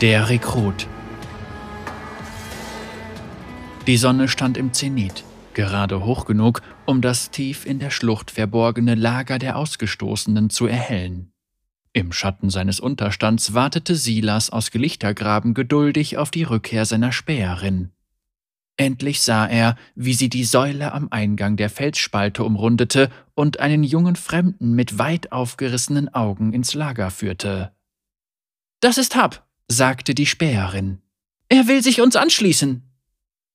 Der Rekrut. Die Sonne stand im Zenit, gerade hoch genug, um das tief in der Schlucht verborgene Lager der Ausgestoßenen zu erhellen. Im Schatten seines Unterstands wartete Silas aus Gelichtergraben geduldig auf die Rückkehr seiner Späherin. Endlich sah er, wie sie die Säule am Eingang der Felsspalte umrundete und einen jungen Fremden mit weit aufgerissenen Augen ins Lager führte. Das ist Hab, sagte die Späherin. Er will sich uns anschließen.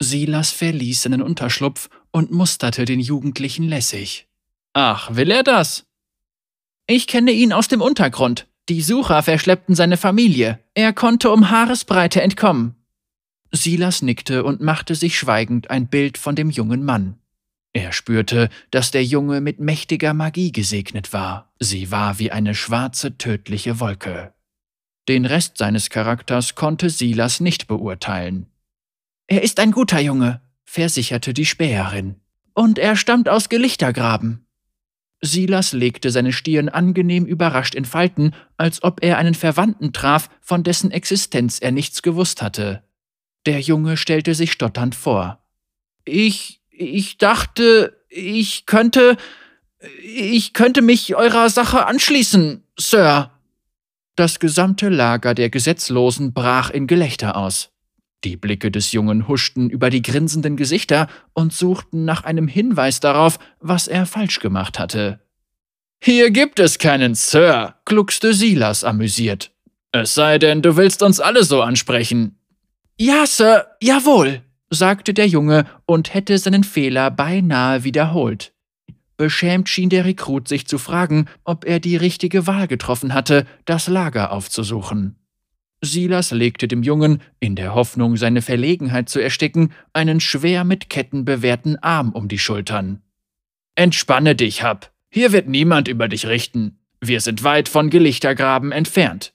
Silas verließ seinen Unterschlupf und musterte den Jugendlichen lässig. Ach, will er das? Ich kenne ihn aus dem Untergrund. Die Sucher verschleppten seine Familie. Er konnte um Haaresbreite entkommen. Silas nickte und machte sich schweigend ein Bild von dem jungen Mann. Er spürte, dass der Junge mit mächtiger Magie gesegnet war. Sie war wie eine schwarze, tödliche Wolke. Den Rest seines Charakters konnte Silas nicht beurteilen. Er ist ein guter Junge, versicherte die Späherin. Und er stammt aus Gelichtergraben. Silas legte seine Stirn angenehm überrascht in Falten, als ob er einen Verwandten traf, von dessen Existenz er nichts gewusst hatte. Der Junge stellte sich stotternd vor. Ich. ich dachte, ich könnte. ich könnte mich eurer Sache anschließen, Sir. Das gesamte Lager der Gesetzlosen brach in Gelächter aus. Die Blicke des Jungen huschten über die grinsenden Gesichter und suchten nach einem Hinweis darauf, was er falsch gemacht hatte. Hier gibt es keinen Sir, gluckste Silas amüsiert. Es sei denn, du willst uns alle so ansprechen. Ja, Sir, jawohl, sagte der Junge und hätte seinen Fehler beinahe wiederholt. Beschämt schien der Rekrut sich zu fragen, ob er die richtige Wahl getroffen hatte, das Lager aufzusuchen. Silas legte dem Jungen, in der Hoffnung, seine Verlegenheit zu ersticken, einen schwer mit Ketten bewehrten Arm um die Schultern. Entspanne dich, Hab. Hier wird niemand über dich richten. Wir sind weit von Gelichtergraben entfernt.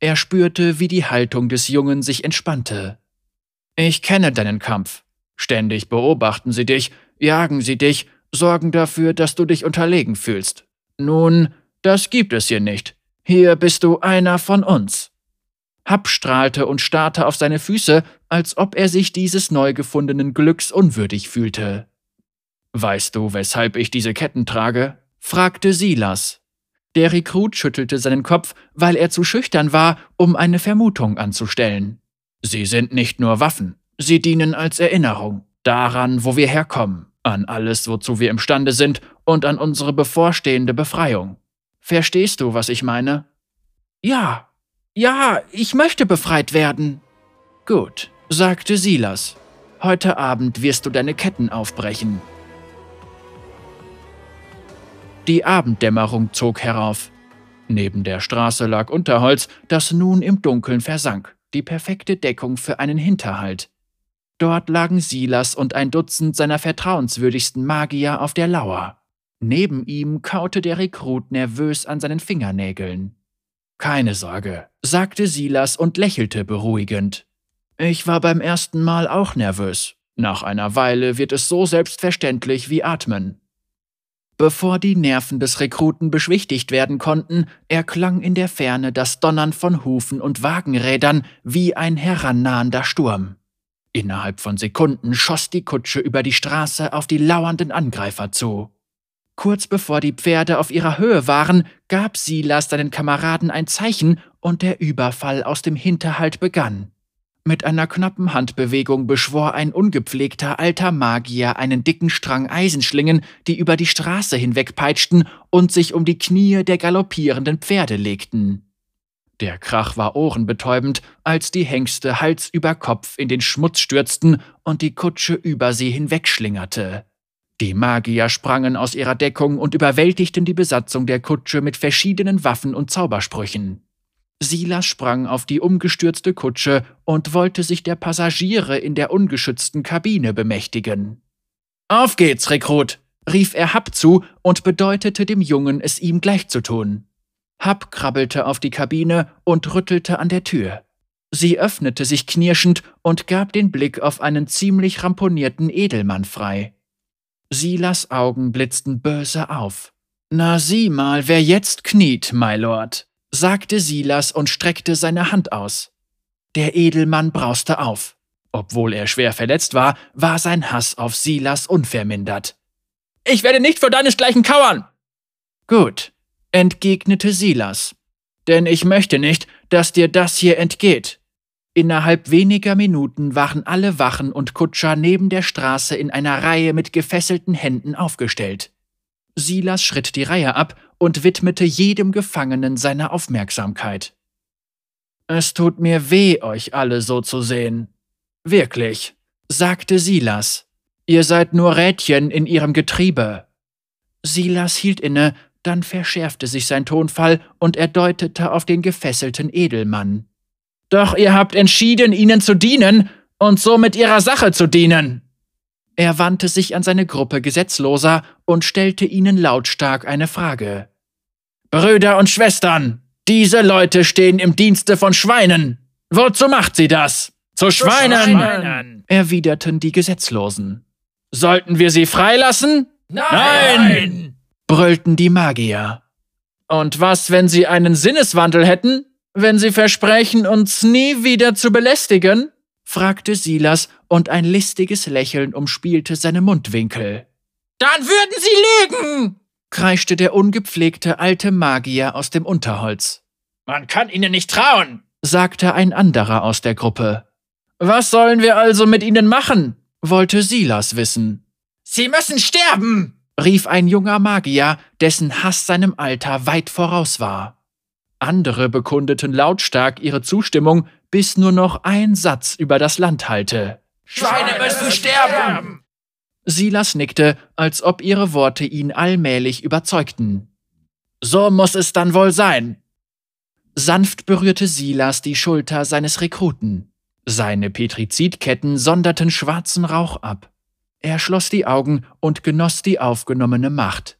Er spürte, wie die Haltung des Jungen sich entspannte. Ich kenne deinen Kampf. Ständig beobachten sie dich, jagen sie dich, sorgen dafür, dass du dich unterlegen fühlst. Nun, das gibt es hier nicht. Hier bist du einer von uns. Hab strahlte und starrte auf seine Füße, als ob er sich dieses neu gefundenen Glücks unwürdig fühlte. Weißt du, weshalb ich diese Ketten trage? fragte Silas. Der Rekrut schüttelte seinen Kopf, weil er zu schüchtern war, um eine Vermutung anzustellen. Sie sind nicht nur Waffen, sie dienen als Erinnerung daran, wo wir herkommen, an alles, wozu wir imstande sind und an unsere bevorstehende Befreiung. Verstehst du, was ich meine? Ja, ja, ich möchte befreit werden. Gut, sagte Silas. Heute Abend wirst du deine Ketten aufbrechen. Die Abenddämmerung zog herauf. Neben der Straße lag Unterholz, das nun im Dunkeln versank, die perfekte Deckung für einen Hinterhalt. Dort lagen Silas und ein Dutzend seiner vertrauenswürdigsten Magier auf der Lauer. Neben ihm kaute der Rekrut nervös an seinen Fingernägeln. Keine Sorge, sagte Silas und lächelte beruhigend. Ich war beim ersten Mal auch nervös. Nach einer Weile wird es so selbstverständlich wie Atmen. Bevor die Nerven des Rekruten beschwichtigt werden konnten, erklang in der Ferne das Donnern von Hufen und Wagenrädern wie ein herannahender Sturm. Innerhalb von Sekunden schoss die Kutsche über die Straße auf die lauernden Angreifer zu. Kurz bevor die Pferde auf ihrer Höhe waren, gab Silas seinen Kameraden ein Zeichen und der Überfall aus dem Hinterhalt begann. Mit einer knappen Handbewegung beschwor ein ungepflegter alter Magier einen dicken Strang Eisenschlingen, die über die Straße hinwegpeitschten und sich um die Knie der galoppierenden Pferde legten. Der Krach war ohrenbetäubend, als die Hengste Hals über Kopf in den Schmutz stürzten und die Kutsche über sie hinwegschlingerte. Die Magier sprangen aus ihrer Deckung und überwältigten die Besatzung der Kutsche mit verschiedenen Waffen und Zaubersprüchen. Silas sprang auf die umgestürzte Kutsche und wollte sich der Passagiere in der ungeschützten Kabine bemächtigen. Auf geht's, Rekrut! rief er Hab zu und bedeutete dem Jungen, es ihm gleichzutun. Hab krabbelte auf die Kabine und rüttelte an der Tür. Sie öffnete sich knirschend und gab den Blick auf einen ziemlich ramponierten Edelmann frei. Silas Augen blitzten böse auf. Na sieh mal, wer jetzt kniet, my Lord, sagte Silas und streckte seine Hand aus. Der Edelmann brauste auf. Obwohl er schwer verletzt war, war sein Hass auf Silas unvermindert. Ich werde nicht für deinesgleichen kauern. Gut, entgegnete Silas. Denn ich möchte nicht, dass dir das hier entgeht. Innerhalb weniger Minuten waren alle Wachen und Kutscher neben der Straße in einer Reihe mit gefesselten Händen aufgestellt. Silas schritt die Reihe ab und widmete jedem Gefangenen seine Aufmerksamkeit. Es tut mir weh, euch alle so zu sehen. Wirklich, sagte Silas. Ihr seid nur Rädchen in ihrem Getriebe. Silas hielt inne, dann verschärfte sich sein Tonfall und er deutete auf den gefesselten Edelmann. Doch ihr habt entschieden, ihnen zu dienen und somit ihrer Sache zu dienen. Er wandte sich an seine Gruppe Gesetzloser und stellte ihnen lautstark eine Frage. Brüder und Schwestern, diese Leute stehen im Dienste von Schweinen. Wozu macht sie das? Zu Schweinen, Schweinen. erwiderten die Gesetzlosen. Sollten wir sie freilassen? Nein! Nein! Brüllten die Magier. Und was, wenn sie einen Sinneswandel hätten? Wenn Sie versprechen, uns nie wieder zu belästigen? fragte Silas, und ein listiges Lächeln umspielte seine Mundwinkel. Dann würden Sie lügen! kreischte der ungepflegte alte Magier aus dem Unterholz. Man kann Ihnen nicht trauen, sagte ein anderer aus der Gruppe. Was sollen wir also mit Ihnen machen? wollte Silas wissen. Sie müssen sterben, rief ein junger Magier, dessen Hass seinem Alter weit voraus war. Andere bekundeten lautstark ihre Zustimmung, bis nur noch ein Satz über das Land hallte. Schweine müssen sterben! Silas nickte, als ob ihre Worte ihn allmählich überzeugten. So muss es dann wohl sein. Sanft berührte Silas die Schulter seines Rekruten. Seine Petrizidketten sonderten schwarzen Rauch ab. Er schloss die Augen und genoss die aufgenommene Macht.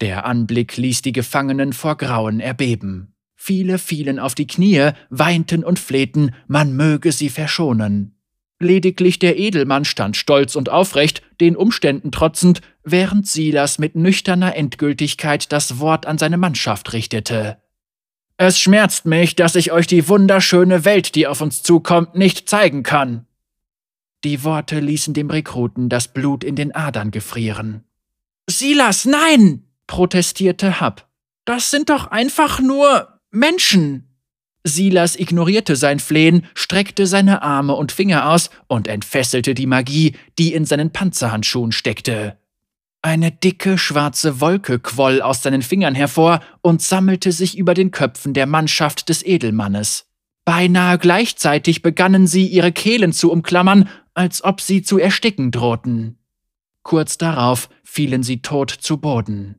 Der Anblick ließ die Gefangenen vor Grauen erbeben. Viele fielen auf die Knie, weinten und flehten, man möge sie verschonen. Lediglich der Edelmann stand stolz und aufrecht, den Umständen trotzend, während Silas mit nüchterner Endgültigkeit das Wort an seine Mannschaft richtete. Es schmerzt mich, dass ich euch die wunderschöne Welt, die auf uns zukommt, nicht zeigen kann. Die Worte ließen dem Rekruten das Blut in den Adern gefrieren. Silas, nein! protestierte Hab. Das sind doch einfach nur Menschen! Silas ignorierte sein Flehen, streckte seine Arme und Finger aus und entfesselte die Magie, die in seinen Panzerhandschuhen steckte. Eine dicke schwarze Wolke quoll aus seinen Fingern hervor und sammelte sich über den Köpfen der Mannschaft des Edelmannes. Beinahe gleichzeitig begannen sie, ihre Kehlen zu umklammern, als ob sie zu ersticken drohten. Kurz darauf fielen sie tot zu Boden.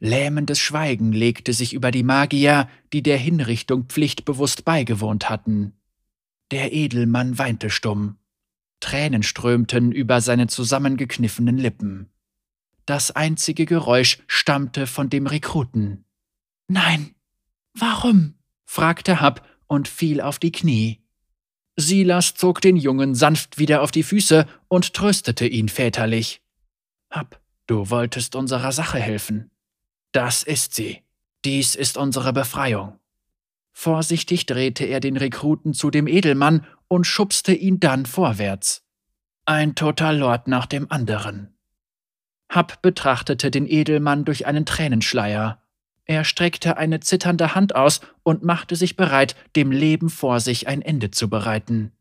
Lähmendes Schweigen legte sich über die Magier, die der Hinrichtung pflichtbewusst beigewohnt hatten. Der Edelmann weinte stumm. Tränen strömten über seine zusammengekniffenen Lippen. Das einzige Geräusch stammte von dem Rekruten. Nein. Warum? fragte Hab und fiel auf die Knie. Silas zog den Jungen sanft wieder auf die Füße und tröstete ihn väterlich. Hab, du wolltest unserer Sache helfen. Das ist sie. Dies ist unsere Befreiung. Vorsichtig drehte er den Rekruten zu dem Edelmann und schubste ihn dann vorwärts. Ein toter Lord nach dem anderen. Hab betrachtete den Edelmann durch einen Tränenschleier. Er streckte eine zitternde Hand aus und machte sich bereit, dem Leben vor sich ein Ende zu bereiten.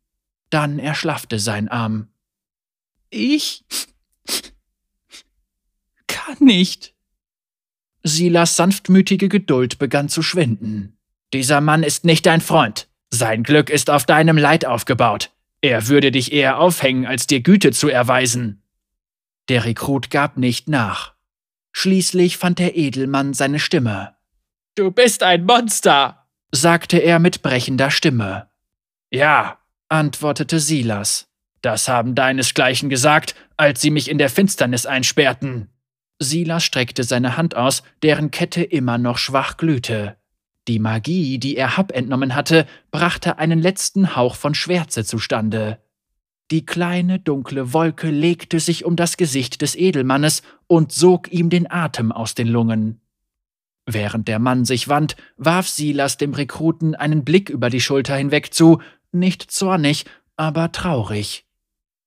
Dann erschlaffte sein Arm. Ich kann nicht, Silas sanftmütige Geduld begann zu schwinden. Dieser Mann ist nicht dein Freund. Sein Glück ist auf deinem Leid aufgebaut. Er würde dich eher aufhängen, als dir Güte zu erweisen. Der Rekrut gab nicht nach. Schließlich fand der Edelmann seine Stimme. Du bist ein Monster, sagte er mit brechender Stimme. Ja, antwortete Silas. Das haben deinesgleichen gesagt, als sie mich in der Finsternis einsperrten. Silas streckte seine Hand aus, deren Kette immer noch schwach glühte. Die Magie, die er Hab entnommen hatte, brachte einen letzten Hauch von Schwärze zustande. Die kleine dunkle Wolke legte sich um das Gesicht des Edelmannes und sog ihm den Atem aus den Lungen. Während der Mann sich wand, warf Silas dem Rekruten einen Blick über die Schulter hinweg zu, nicht zornig, aber traurig.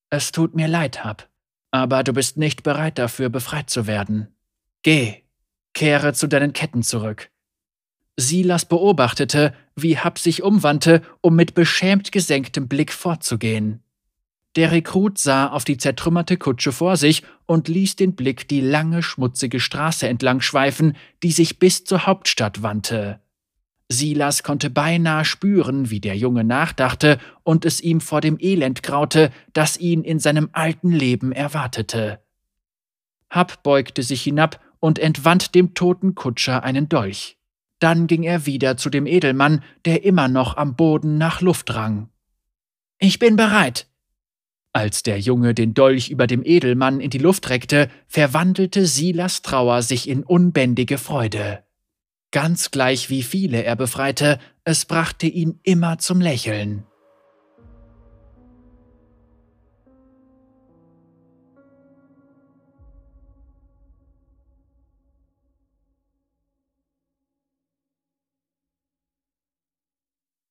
Es tut mir leid, Hab, aber du bist nicht bereit dafür, befreit zu werden. Geh, kehre zu deinen Ketten zurück. Silas beobachtete, wie Hab sich umwandte, um mit beschämt gesenktem Blick fortzugehen. Der Rekrut sah auf die zertrümmerte Kutsche vor sich und ließ den Blick die lange, schmutzige Straße entlang schweifen, die sich bis zur Hauptstadt wandte. Silas konnte beinahe spüren, wie der Junge nachdachte und es ihm vor dem Elend graute, das ihn in seinem alten Leben erwartete. Hab beugte sich hinab und entwand dem toten Kutscher einen Dolch. Dann ging er wieder zu dem Edelmann, der immer noch am Boden nach Luft rang. Ich bin bereit. Als der Junge den Dolch über dem Edelmann in die Luft reckte, verwandelte Silas Trauer sich in unbändige Freude. Ganz gleich wie viele er befreite, es brachte ihn immer zum Lächeln.